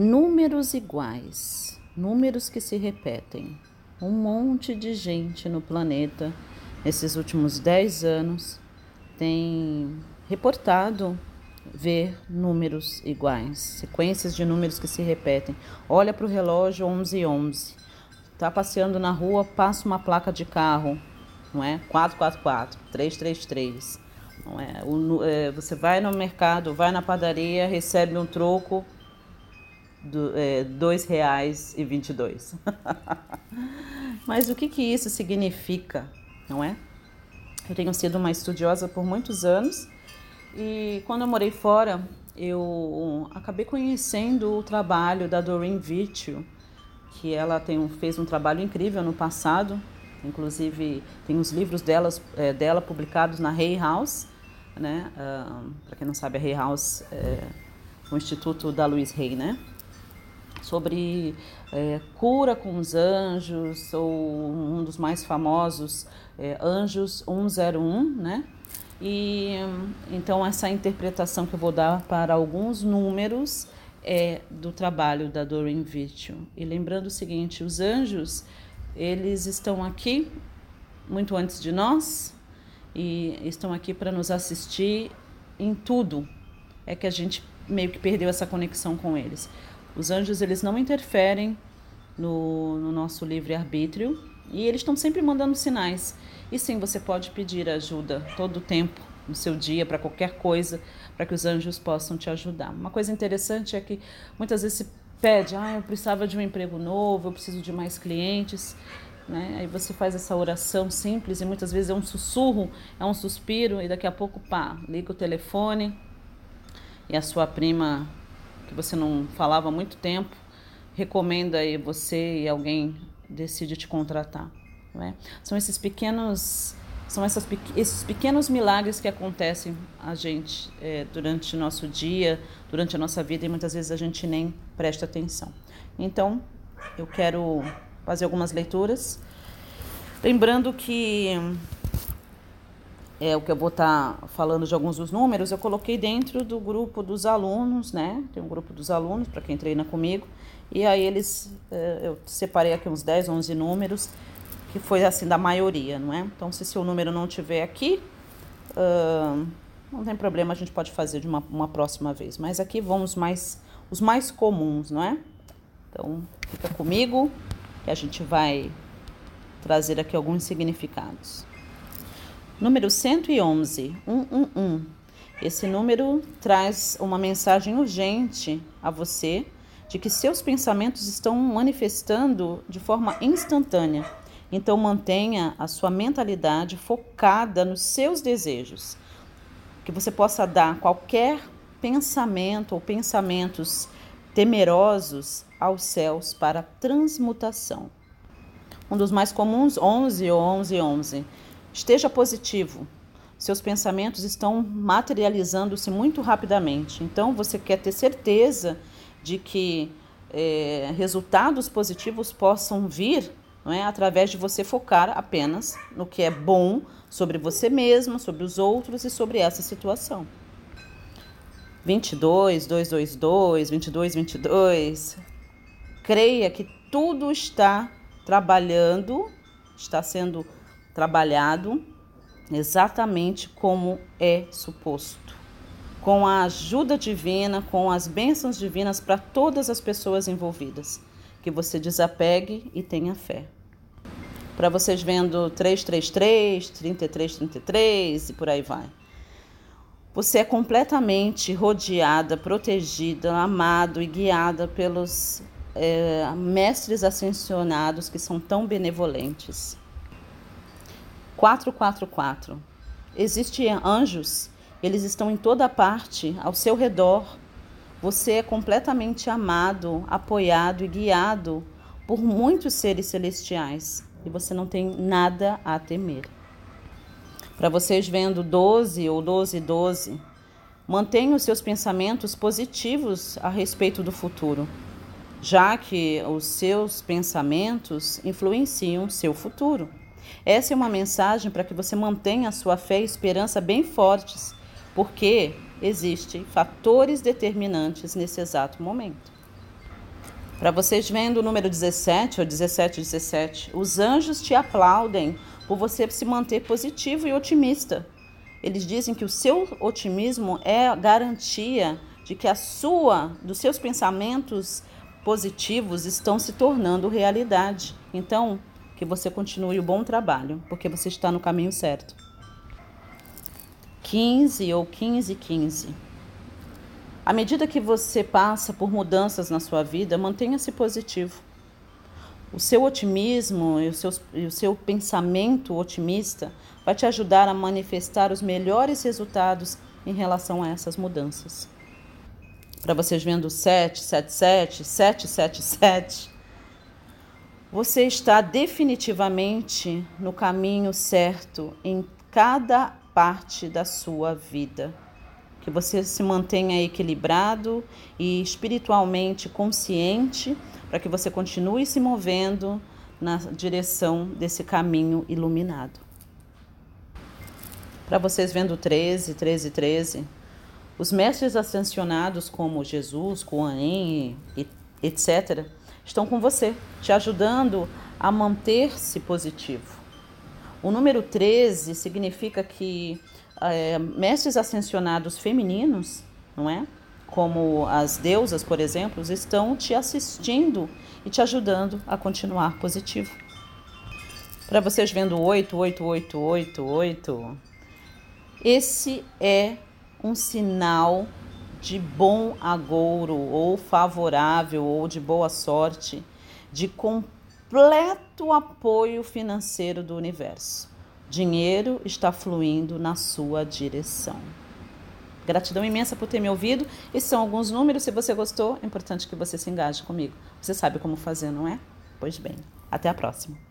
Números iguais, números que se repetem. Um monte de gente no planeta, nesses últimos 10 anos, tem reportado ver números iguais, sequências de números que se repetem. Olha para o relógio 11 11. Está passeando na rua, passa uma placa de carro, não é? 444, 333. Não é? O, é, você vai no mercado, vai na padaria, recebe um troco, do, é, dois reais e vinte. Mas o que, que isso significa, não é? Eu tenho sido uma estudiosa por muitos anos e quando eu morei fora, eu acabei conhecendo o trabalho da Doreen Virtue, que ela tem um, fez um trabalho incrível no passado, inclusive tem os livros delas, é, dela publicados na Hay House, né? Uh, Para quem não sabe, a Hay House é o instituto da Louise Hay, né? Sobre é, cura com os anjos, ou um dos mais famosos, é, Anjos 101, né? E então essa interpretação que eu vou dar para alguns números é do trabalho da Doreen Virtue. E lembrando o seguinte, os anjos, eles estão aqui muito antes de nós e estão aqui para nos assistir em tudo. É que a gente meio que perdeu essa conexão com eles. Os anjos eles não interferem no, no nosso livre arbítrio e eles estão sempre mandando sinais. E sim, você pode pedir ajuda todo o tempo no seu dia para qualquer coisa, para que os anjos possam te ajudar. Uma coisa interessante é que muitas vezes se pede, ah, eu precisava de um emprego novo, eu preciso de mais clientes. Né? Aí você faz essa oração simples e muitas vezes é um sussurro, é um suspiro, e daqui a pouco, pá, liga o telefone e a sua prima que você não falava há muito tempo, recomenda e você e alguém decide te contratar. É? São esses pequenos são essas, esses pequenos milagres que acontecem a gente é, durante o nosso dia, durante a nossa vida e muitas vezes a gente nem presta atenção. Então, eu quero fazer algumas leituras, lembrando que é o que eu vou estar tá falando de alguns dos números, eu coloquei dentro do grupo dos alunos, né? Tem um grupo dos alunos para quem treina comigo. E aí eles, é, eu separei aqui uns 10, 11 números, que foi assim da maioria, não é? Então, se seu número não tiver aqui, uh, não tem problema, a gente pode fazer de uma, uma próxima vez. Mas aqui vamos mais, os mais comuns, não é? Então, fica comigo, que a gente vai trazer aqui alguns significados. Número 111, 111. Esse número traz uma mensagem urgente a você de que seus pensamentos estão manifestando de forma instantânea. Então mantenha a sua mentalidade focada nos seus desejos. Que você possa dar qualquer pensamento ou pensamentos temerosos aos céus para transmutação. Um dos mais comuns, 11 ou 11, 11 Esteja positivo. Seus pensamentos estão materializando-se muito rapidamente. Então, você quer ter certeza de que é, resultados positivos possam vir não é, através de você focar apenas no que é bom sobre você mesmo, sobre os outros e sobre essa situação. 22, 222, 22, 22. Creia que tudo está trabalhando, está sendo trabalhado exatamente como é suposto. Com a ajuda divina, com as bênçãos divinas para todas as pessoas envolvidas. Que você desapegue e tenha fé. Para vocês vendo 333, 3333 e por aí vai. Você é completamente rodeada, protegida, amado e guiada pelos é, mestres ascensionados que são tão benevolentes. 444. Existem anjos, eles estão em toda parte, ao seu redor. Você é completamente amado, apoiado e guiado por muitos seres celestiais e você não tem nada a temer. Para vocês vendo 12 ou 12 12, mantenha os seus pensamentos positivos a respeito do futuro, já que os seus pensamentos influenciam seu futuro. Essa é uma mensagem para que você mantenha a sua fé e esperança bem fortes, porque existem fatores determinantes nesse exato momento. Para vocês vendo o número 17 ou 17, 17, os anjos te aplaudem por você se manter positivo e otimista. Eles dizem que o seu otimismo é a garantia de que a sua, dos seus pensamentos positivos estão se tornando realidade. Então, que você continue o bom trabalho, porque você está no caminho certo. 15 ou 15 15. À medida que você passa por mudanças na sua vida, mantenha-se positivo. O seu otimismo e o seu, e o seu pensamento otimista vai te ajudar a manifestar os melhores resultados em relação a essas mudanças. Para vocês vendo 777, 777, você está definitivamente no caminho certo em cada parte da sua vida. Que você se mantenha equilibrado e espiritualmente consciente para que você continue se movendo na direção desse caminho iluminado. Para vocês vendo 13, 13, 13, os mestres ascensionados como Jesus, Kuan etc., estão com você, te ajudando a manter-se positivo. O número 13 significa que é, mestres ascensionados femininos, não é? como as deusas, por exemplo, estão te assistindo e te ajudando a continuar positivo. Para vocês vendo 8, 8, 8, 8, 8, esse é um sinal de bom agouro ou favorável ou de boa sorte, de completo apoio financeiro do universo. Dinheiro está fluindo na sua direção. Gratidão imensa por ter me ouvido. Esses são alguns números. Se você gostou, é importante que você se engaje comigo. Você sabe como fazer, não é? Pois bem, até a próxima.